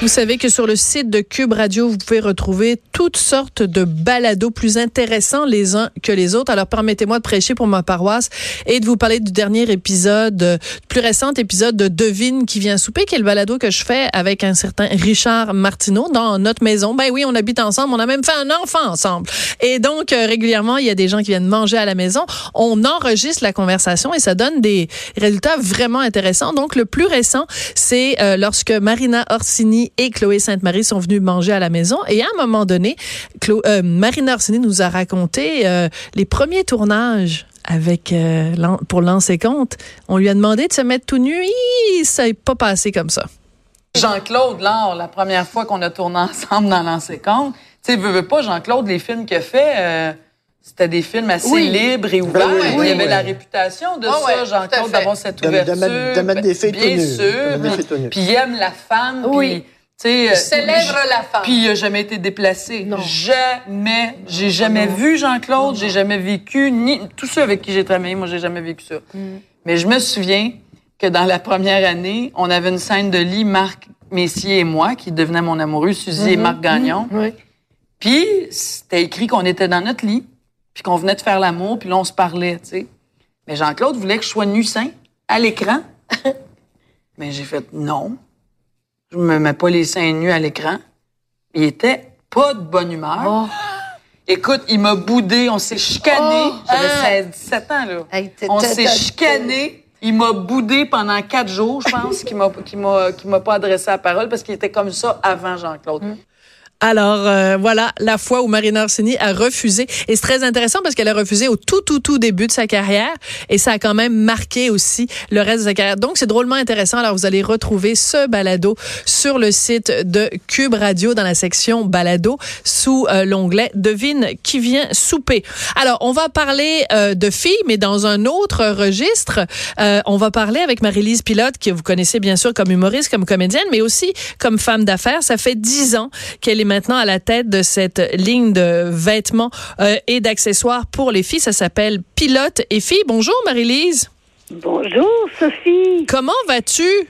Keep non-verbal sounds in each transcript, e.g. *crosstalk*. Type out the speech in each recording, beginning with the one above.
Vous savez que sur le site de Cube Radio, vous pouvez retrouver toutes sortes de balados plus intéressants les uns que les autres. Alors permettez-moi de prêcher pour ma paroisse et de vous parler du dernier épisode, euh, plus récent épisode de Devine qui vient souper, qui est le balado que je fais avec un certain Richard Martineau dans notre maison. Ben oui, on habite ensemble, on a même fait un enfant ensemble. Et donc euh, régulièrement, il y a des gens qui viennent manger à la maison. On enregistre la conversation et ça donne des résultats vraiment intéressants. Donc le plus récent, c'est euh, lorsque Marina Orsini et Chloé Sainte-Marie sont venues manger à la maison. Et à un moment donné, Chlo euh, Marina Orsini nous a raconté euh, les premiers tournages avec euh, pour Lancer Compte. On lui a demandé de se mettre tout nu. Ça n'est pas passé comme ça. Jean-Claude Laure, la première fois qu'on a tourné ensemble dans Lancer Compte, tu sais, veux, veux pas, Jean-Claude, les films qu'il a fait, c'était des films assez Oui. libres et ouverts. Oui, oui, il y avait oui. la réputation de ça, Jean-Claude, d'avoir cette De- de ouverture. mettre- de mettre des filles bien tout nues. sûr. De. Puis il aime la femme. Oui. Tu sais, euh, célèbre la femme. Puis il a jamais été déplacé. Non. Jamais. J'ai jamais vu Jean-Claude, j'ai jamais vécu, ni tous ceux avec qui j'ai travaillé, moi, j'ai jamais vécu ça. Mais je me souviens que dans la première année, on avait une scène de lit, Marc Messier et moi, qui devenait mon amoureux, Suzy et Marc Gagnon. Oui. Puis c'était écrit qu'on était dans notre lit, puis qu'on venait de faire l'amour, puis là, on se parlait, tu sais. Mais Jean-Claude voulait que je sois nu sein à l'écran. *laughs* Mais j'ai fait non. Je me mets pas les seins nus à l'écran. Il était pas de bonne humeur. Oh. Écoute, il m'a boudé, on s'est chicané. Oh, J'avais hein? 16, 17 ans, là. Hey, on s'est chicané. Il m'a boudé pendant quatre jours, je pense, qu'il m'a, m'a, qu'il m'a pas adressé la parole parce qu'il était comme ça avant Jean-Claude. Alors euh, voilà la fois où Marina Orsini a refusé et c'est très intéressant parce qu'elle a refusé au tout tout tout début de sa carrière et ça a quand même marqué aussi le reste de sa carrière. Donc c'est drôlement intéressant. Alors vous allez retrouver ce balado sur le site de Cube Radio dans la section balado sous euh, l'onglet devine qui vient souper. Alors on va parler euh, de filles mais dans un autre registre. Euh, on va parler avec Marie-Lise Pilote que vous connaissez bien sûr comme humoriste, comme comédienne mais aussi comme femme d'affaires. Ça fait dix ans qu'elle est maintenant à la tête de cette ligne de vêtements euh, et d'accessoires pour les filles. Ça s'appelle Pilote et filles. Bonjour Marie-Lise. Bonjour, Sophie. Comment vas-tu?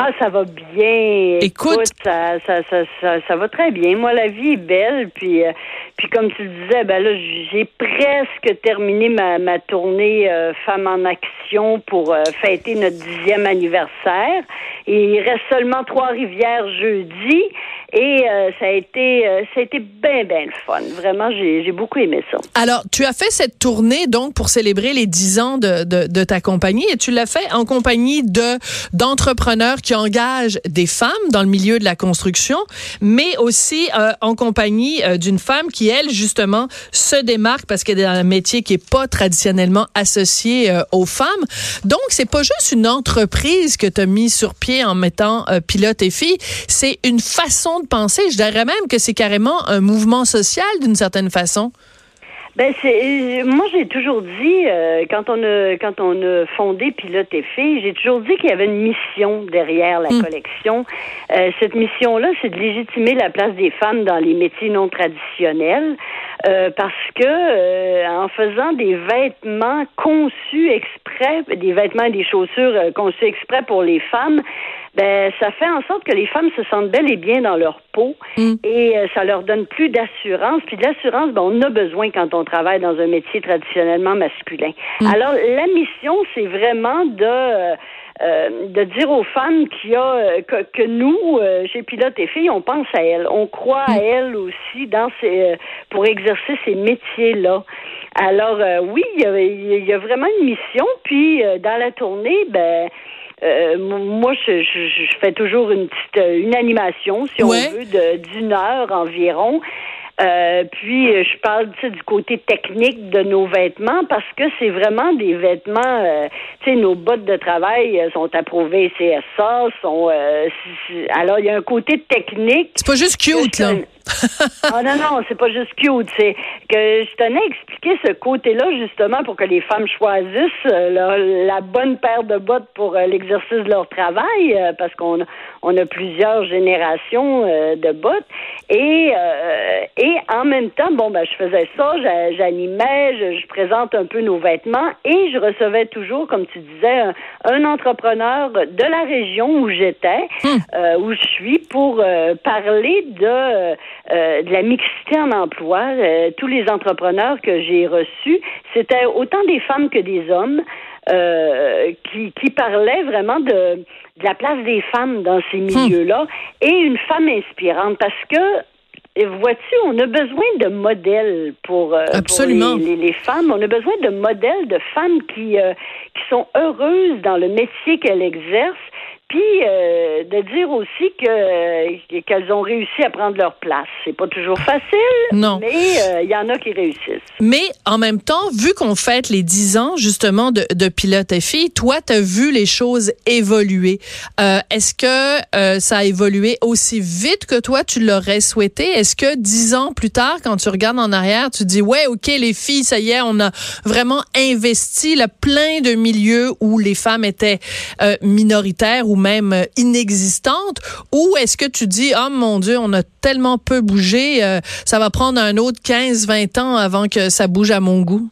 Ah, ça va bien. Écoute. ça, ça, ça, ça, ça va très bien. Moi, la vie est belle. Puis, euh, puis comme tu le disais, ben là, j'ai presque terminé ma, ma tournée euh, Femmes en Action pour euh, fêter notre dixième anniversaire. Et il reste seulement Trois-Rivières jeudi. Et euh, ça a été, euh, ça a été bien, bien le fun. Vraiment, j'ai j'ai beaucoup aimé ça. Alors, tu as fait cette tournée donc pour célébrer les 10 ans de, de, de ta compagnie et tu l'as fait en compagnie de d'entrepreneurs qui engagent des femmes dans le milieu de la construction, mais aussi euh, en compagnie euh, d'une femme qui elle justement se démarque parce qu'elle est dans un métier qui est pas traditionnellement associé euh, aux femmes. Donc, c'est pas juste une entreprise que tu as mis sur pied en mettant euh, pilote et fille, c'est une façon de penser. Je dirais même que c'est carrément un mouvement social d'une certaine façon. Ben c'est moi j'ai toujours dit euh, quand on a quand on a fondé Pilote et Filles, j'ai toujours dit qu'il y avait une mission derrière la collection. Euh, cette mission-là, c'est de légitimer la place des femmes dans les métiers non traditionnels. euh, parce que euh, en faisant des vêtements conçus exprès, des vêtements et des chaussures euh, conçus exprès pour les femmes, ben ça fait en sorte que les femmes se sentent bel et bien dans leur peau et euh, ça leur donne plus d'assurance. Puis de l'assurance, ben, on a besoin quand on travaille dans un métier traditionnellement masculin. Alors la mission, c'est vraiment de euh, euh, de dire aux femmes qu'il y a euh, que, que nous, euh, chez Pilote et Filles, on pense à elles, on croit à elles aussi dans ces, euh, pour exercer ces métiers-là. Alors euh, oui, il y, a, il y a vraiment une mission. Puis euh, dans la tournée, ben euh, moi, je, je, je fais toujours une petite euh, une animation, si Ouais. on veut, d'une heure environ. Euh, puis euh, je parle tu sais, du côté technique de nos vêtements parce que c'est vraiment des vêtements. euh, tu sais, nos bottes de travail euh, sont approuvées CSA, sont. euh, alors il y a un côté technique. C'est pas juste cute, là. *laughs* Ah non, non, c'est pas juste cute. C'est que je tenais à expliquer ce côté-là, justement, pour que les femmes choisissent euh, la, bonne paire de bottes pour euh, l'exercice de leur travail, euh, parce qu'on a- on a plusieurs générations de bottes. Et, euh, et en même temps, bon, ben, je faisais ça, j'a- j'animais, je, je présente un peu nos vêtements et je recevais toujours, comme tu disais, un, un entrepreneur de la région où j'étais, euh, où je suis, pour euh, parler de, euh, de la mixité en emploi. Euh, tous les entrepreneurs que j'ai reçus, c'était autant des femmes que des hommes. euh, qui, qui parlaient vraiment de, de la place des femmes dans ces milieux-là et une femme inspirante parce que Vois-tu, on a besoin de modèles pour, euh, les, les- les femmes. On a besoin de modèles de femmes qui, euh, qui sont heureuses dans le métier qu'elles exercent, puis euh, de dire aussi que euh, qu'elles ont réussi à prendre leur place. C'est pas toujours facile, Non. mais euh, il y en a qui réussissent. Mais en même temps, vu qu'on fête les 10 ans justement de, de Pilote et Filles, toi, tu as vu les choses évoluer. Euh, Est-ce que euh, ça a évolué aussi vite que toi, tu l'aurais souhaité? Est-ce que 10 ans plus tard, quand tu regardes en arrière, tu dis, ouais, OK, les filles, ça y est, on a vraiment investi là, plein de milieux où les femmes étaient euh, minoritaires ou même euh, inexistantes? Ou est-ce que tu dis, oh mon Dieu, on a tellement peu bougé, euh, ça va prendre un autre 15, 20 ans avant que ça bouge à mon goût?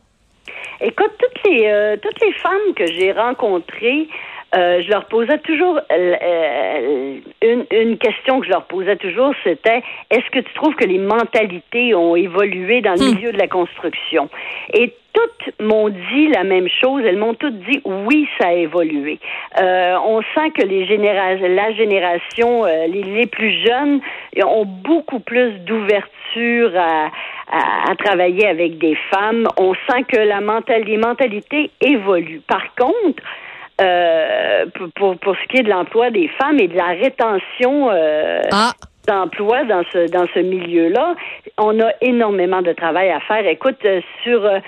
Écoute, toutes les euh, toutes les femmes que j'ai rencontrées, euh, je leur posais toujours euh, euh, une, une question que je leur posais toujours, c'était est-ce que tu trouves que les mentalités ont évolué dans le milieu de la construction? Et toutes m'ont dit la même chose. Elles m'ont toutes dit oui, ça a évolué. Euh, on sent que les généra la génération, euh, les, les plus jeunes, ont beaucoup plus d'ouverture à, à, à travailler avec des femmes. On sent que la mental, les mentalités évoluent. Par contre, euh, pour, pour, pour ce qui est de l'emploi des femmes et de la rétention euh, Ah, d'emploi dans ce dans ce milieu-là, on a énormément de travail à faire. Écoute, euh, sur euh,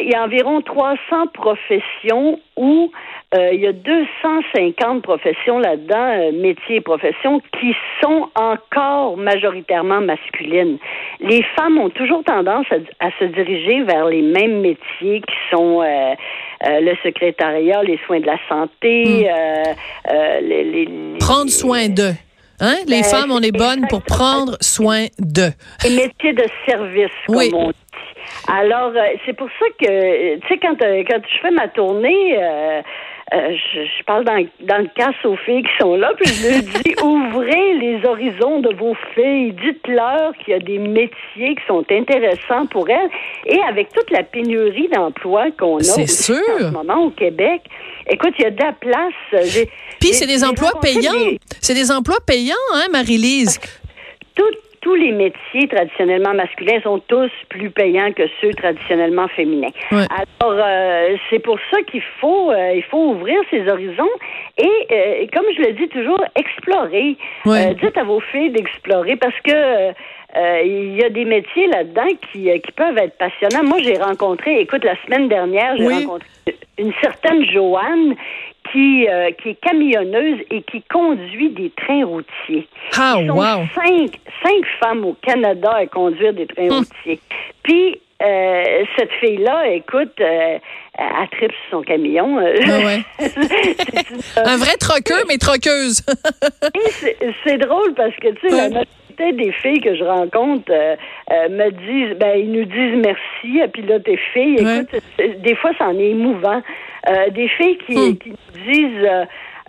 il y a environ 300 professions où euh, il y a 250 professions là-dedans, euh, métiers et professions, qui sont encore majoritairement masculines. Les femmes ont toujours tendance à, à se diriger vers les mêmes métiers qui sont euh, le secrétariat, les soins de la santé, euh, les, les- prendre soin d'eux. Hein? Les Ben, femmes, on est bonnes pour prendre soin d'eux. les métiers de service, comme Oui. on dit. Alors, euh, c'est pour ça que, tu sais, quand, euh, quand je fais ma tournée, euh, euh, je, je parle dans, dans le casse aux filles qui sont là, puis je leur dis, *laughs* ouvrez les horizons de vos filles, dites-leur qu'il y a des métiers qui sont intéressants pour elles. Et avec toute la pénurie d'emplois qu'on a en ce moment au Québec, écoute, il y a de la place. Puis c'est des emplois payants. des- C'est des emplois payants, hein, Marie-Lise? tout- tous les métiers traditionnellement masculins sont tous plus payants que ceux traditionnellement féminins. Alors, euh, c'est pour ça qu'il faut, euh, il faut ouvrir ses horizons et, euh, comme je le dis toujours, explorer. Dites à vos filles d'explorer parce que il y a des métiers là-dedans qui, qui peuvent être passionnants. Moi, j'ai rencontré, écoute, la semaine dernière, j'ai Oui. rencontré une certaine Joanne qui, euh, qui est camionneuse et qui conduit des trains routiers. Ah, Ils sont wow. cinq, cinq femmes au Canada à conduire des trains Hum. routiers. Puis, euh, cette fille-là, écoute, euh, elle tripe sur son camion. euh. Ah ouais. *laughs* Une- Un vrai troqueux, mais troqueuse. *laughs* c'est- drôle parce que, tu sais, la majorité des filles que je rencontre euh, euh, me disent, ben, ils nous disent merci à pilote et filles. Ouais. Écoute, c'est- des fois, c'en est émouvant. Euh, des filles qui, Hmm. qui nous disent,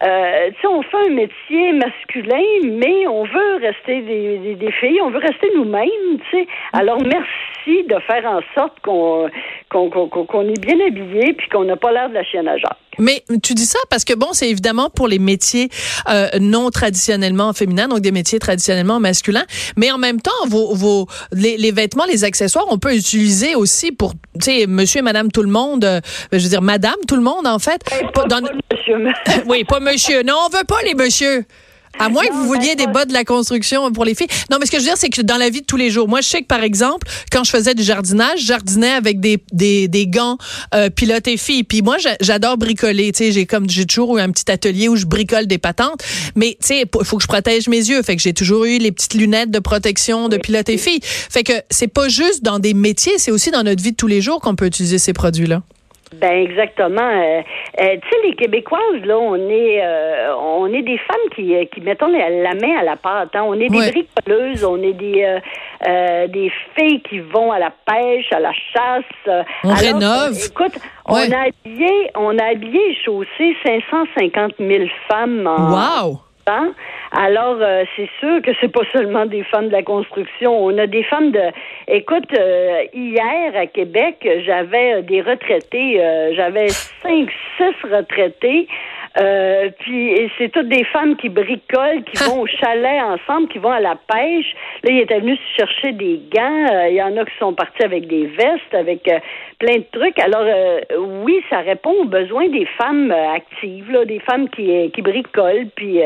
euh, tu sais, on fait un métier masculin, mais on veut rester des, des, des filles, on veut rester nous-mêmes, tu sais. Alors, merci de faire en sorte qu'on qu'on qu'on qu'on- qu'on est bien habillé puis qu'on n'a pas l'air de la chienne à Jacques. Mais tu dis ça parce que bon, c'est évidemment pour les métiers euh, non traditionnellement féminins, donc des métiers traditionnellement masculins. Mais en même temps, vos, vos les, les vêtements, les accessoires, on peut utiliser aussi pour, tu sais, Monsieur et Madame tout le monde. euh, je veux dire, Madame tout le monde en fait. Pas dans- Pas le monsieur. *laughs* oui, pas Monsieur. Non, on veut pas les Monsieur. À moins que vous vouliez ben, des bas de la construction pour les filles. Non, mais ce que je veux dire, c'est que dans la vie de tous les jours, moi, je sais que, par exemple, quand je faisais du jardinage, je jardinais avec des, des, des gants euh, pilotes et filles. Puis moi, j'a- j'adore bricoler. Tu sais, j'ai comme j'ai toujours eu un petit atelier où je bricole des patentes. Mais tu sais, il faut que je protège mes yeux. Fait que j'ai toujours eu les petites lunettes de protection de pilote et filles. Fait que c'est pas juste dans des métiers, c'est aussi dans notre vie de tous les jours qu'on peut utiliser ces produits-là. Ben exactement. Euh, euh, tu sais, les Québécoises, là, on est, euh, on est des femmes qui, euh, qui mettons la, la main à la pâte. hein. On est des Ouais. bricoleuses, on est des, euh, euh, des filles qui vont à la pêche, à la chasse. On Alors, rénove. écoute, on a habillé, on a habillé et chaussé 550 000 femmes en, Wow! Alors, euh, c'est sûr que c'est pas seulement des femmes de la construction. On a des femmes de. Écoute, euh, hier à Québec, j'avais des retraités. euh, j'avais cinq, six retraités. Euh, puis et c'est toutes des femmes qui bricolent, qui *laughs* vont au chalet ensemble, qui vont à la pêche. Là, ils étaient venus se chercher des gants. Euh, Il y en a qui sont partis avec des vestes, avec euh, plein de trucs. Alors oui, ça répond aux besoins des femmes actives, là, des femmes qui, qui bricolent, puis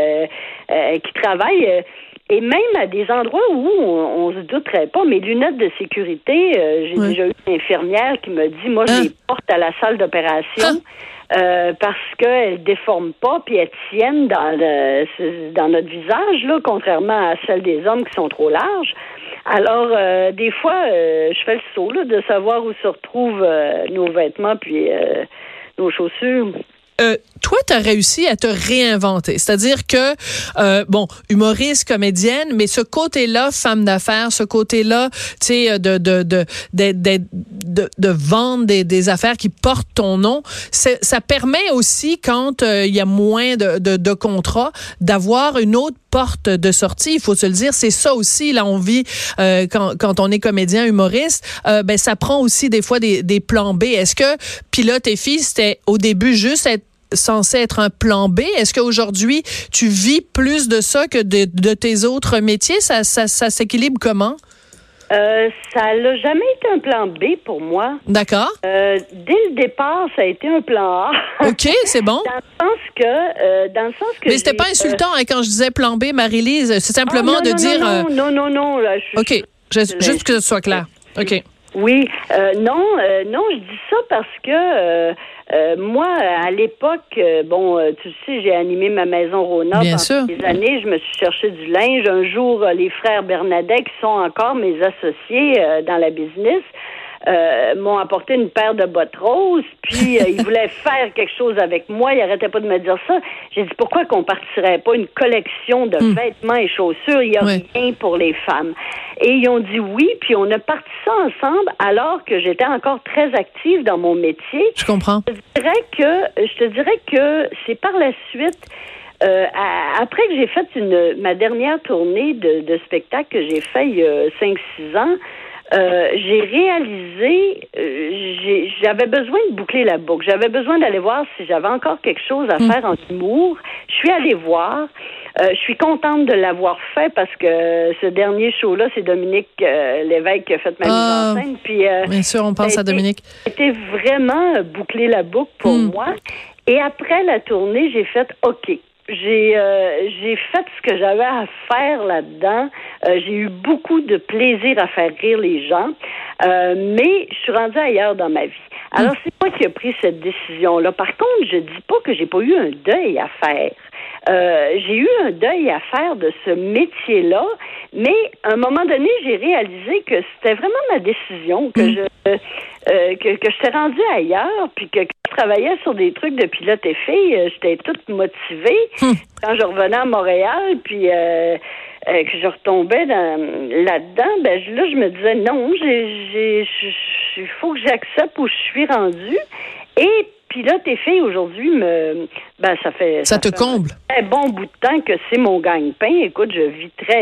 qui travaillent. et même à des endroits où on, on se douterait pas, mes lunettes de sécurité, euh, j'ai déjà eu une infirmière qui me dit, moi, je Hein? les porte à la salle d'opération. euh, parce qu'elles déforment pas puis elles tiennent dans dans notre visage là, contrairement à celles des hommes qui sont trop larges. Alors euh, des fois, euh, je fais le saut là, de savoir où se retrouvent euh, nos vêtements puis nos chaussures. Euh, toi, tu as réussi à te réinventer. C'est-à-dire que, euh, bon, humoriste, comédienne, mais ce côté-là, femme d'affaires, ce côté-là, tu sais, de, de, de, de, de, de- vendre des, des affaires qui portent ton nom, ça permet aussi, quand euh, il y a moins de, de, contrats, d'avoir une autre porte de sortie. Il faut se le dire, c'est ça aussi. Là, on vit euh, quand, quand on est comédien, humoriste, euh, ben ça prend aussi des fois des, des plans B. Est-ce que pilote et fille, c'était au début juste être censé être un plan B? Est-ce qu'aujourd'hui, tu vis plus de ça que de, de tes autres métiers? Ça, ça, ça s'équilibre comment? Euh, ça n'a jamais été un plan B pour moi. D'accord. Euh, dès le départ, ça a été un plan A. *laughs* OK, c'est bon. Dans le sens que, euh, dans le sens que. Mais c'était pas insultant hein, quand je disais plan B, Marie-Lise. C'est ah, simplement non, de non, dire. Non, non, non, non, là, je- OK, je- juste que ce soit clair. OK. Oui, euh, non, euh, non, je dis ça parce que euh, euh, moi, à l'époque, euh, bon, euh, tu sais, j'ai animé ma maison Rona Bien pendant sûr. des années. Je me suis cherché du linge. Un jour, les frères Bernadette, qui sont encore mes associés dans la business, euh, m'ont apporté une paire de bottes roses, puis euh, ils voulaient *laughs* faire quelque chose avec moi. Ils arrêtaient pas de me dire ça. J'ai dit pourquoi qu'on partirait pas une collection de vêtements et chaussures? Il y a Hmm. Rien pour les femmes. Et ils ont dit oui, puis on a parti ça ensemble alors que j'étais encore très active dans mon métier. Je comprends. Je te dirais que je te dirais que c'est par la suite. euh, à- après que j'ai fait une ma dernière tournée de, de spectacle que j'ai fait il y a 5-6 ans, euh, j'ai réalisé, euh, j'avais besoin de boucler la boucle. J'avais besoin d'aller voir si j'avais encore quelque chose à faire en humour. Je suis allée voir. Euh, je suis contente de l'avoir fait parce que ce dernier show-là, c'est Dominique Lévesque qui a fait ma Ah. mise en scène. Puis, euh, Bien sûr, on pense à Dominique. C'était vraiment boucler la boucle pour Hmm. moi. Et après la tournée, j'ai fait OK. J'ai euh, j'ai fait ce que j'avais à faire là-dedans. Euh, j'ai eu beaucoup de plaisir à faire rire les gens, Euh, mais je suis rendue ailleurs dans ma vie. Alors c'est moi qui ai pris cette décision-là. Par contre, je dis pas que j'ai pas eu un deuil à faire. Euh, j'ai eu un deuil à faire de ce métier-là, mais à un moment donné, j'ai réalisé que c'était vraiment ma décision, que je euh, que, que j'étais rendue ailleurs, puis que quand je travaillais sur des trucs de pilote et fille, euh, j'étais toute motivée. Quand je revenais à Montréal, puis euh, que je retombais dans, là-dedans, ben là, je me disais non, j'ai, il faut que j'accepte où je suis rendue. Et pilote et fille aujourd'hui me, ben ça fait Ça te fait comble. un très bon bout de temps que c'est mon gagne-pain. Écoute, je vis très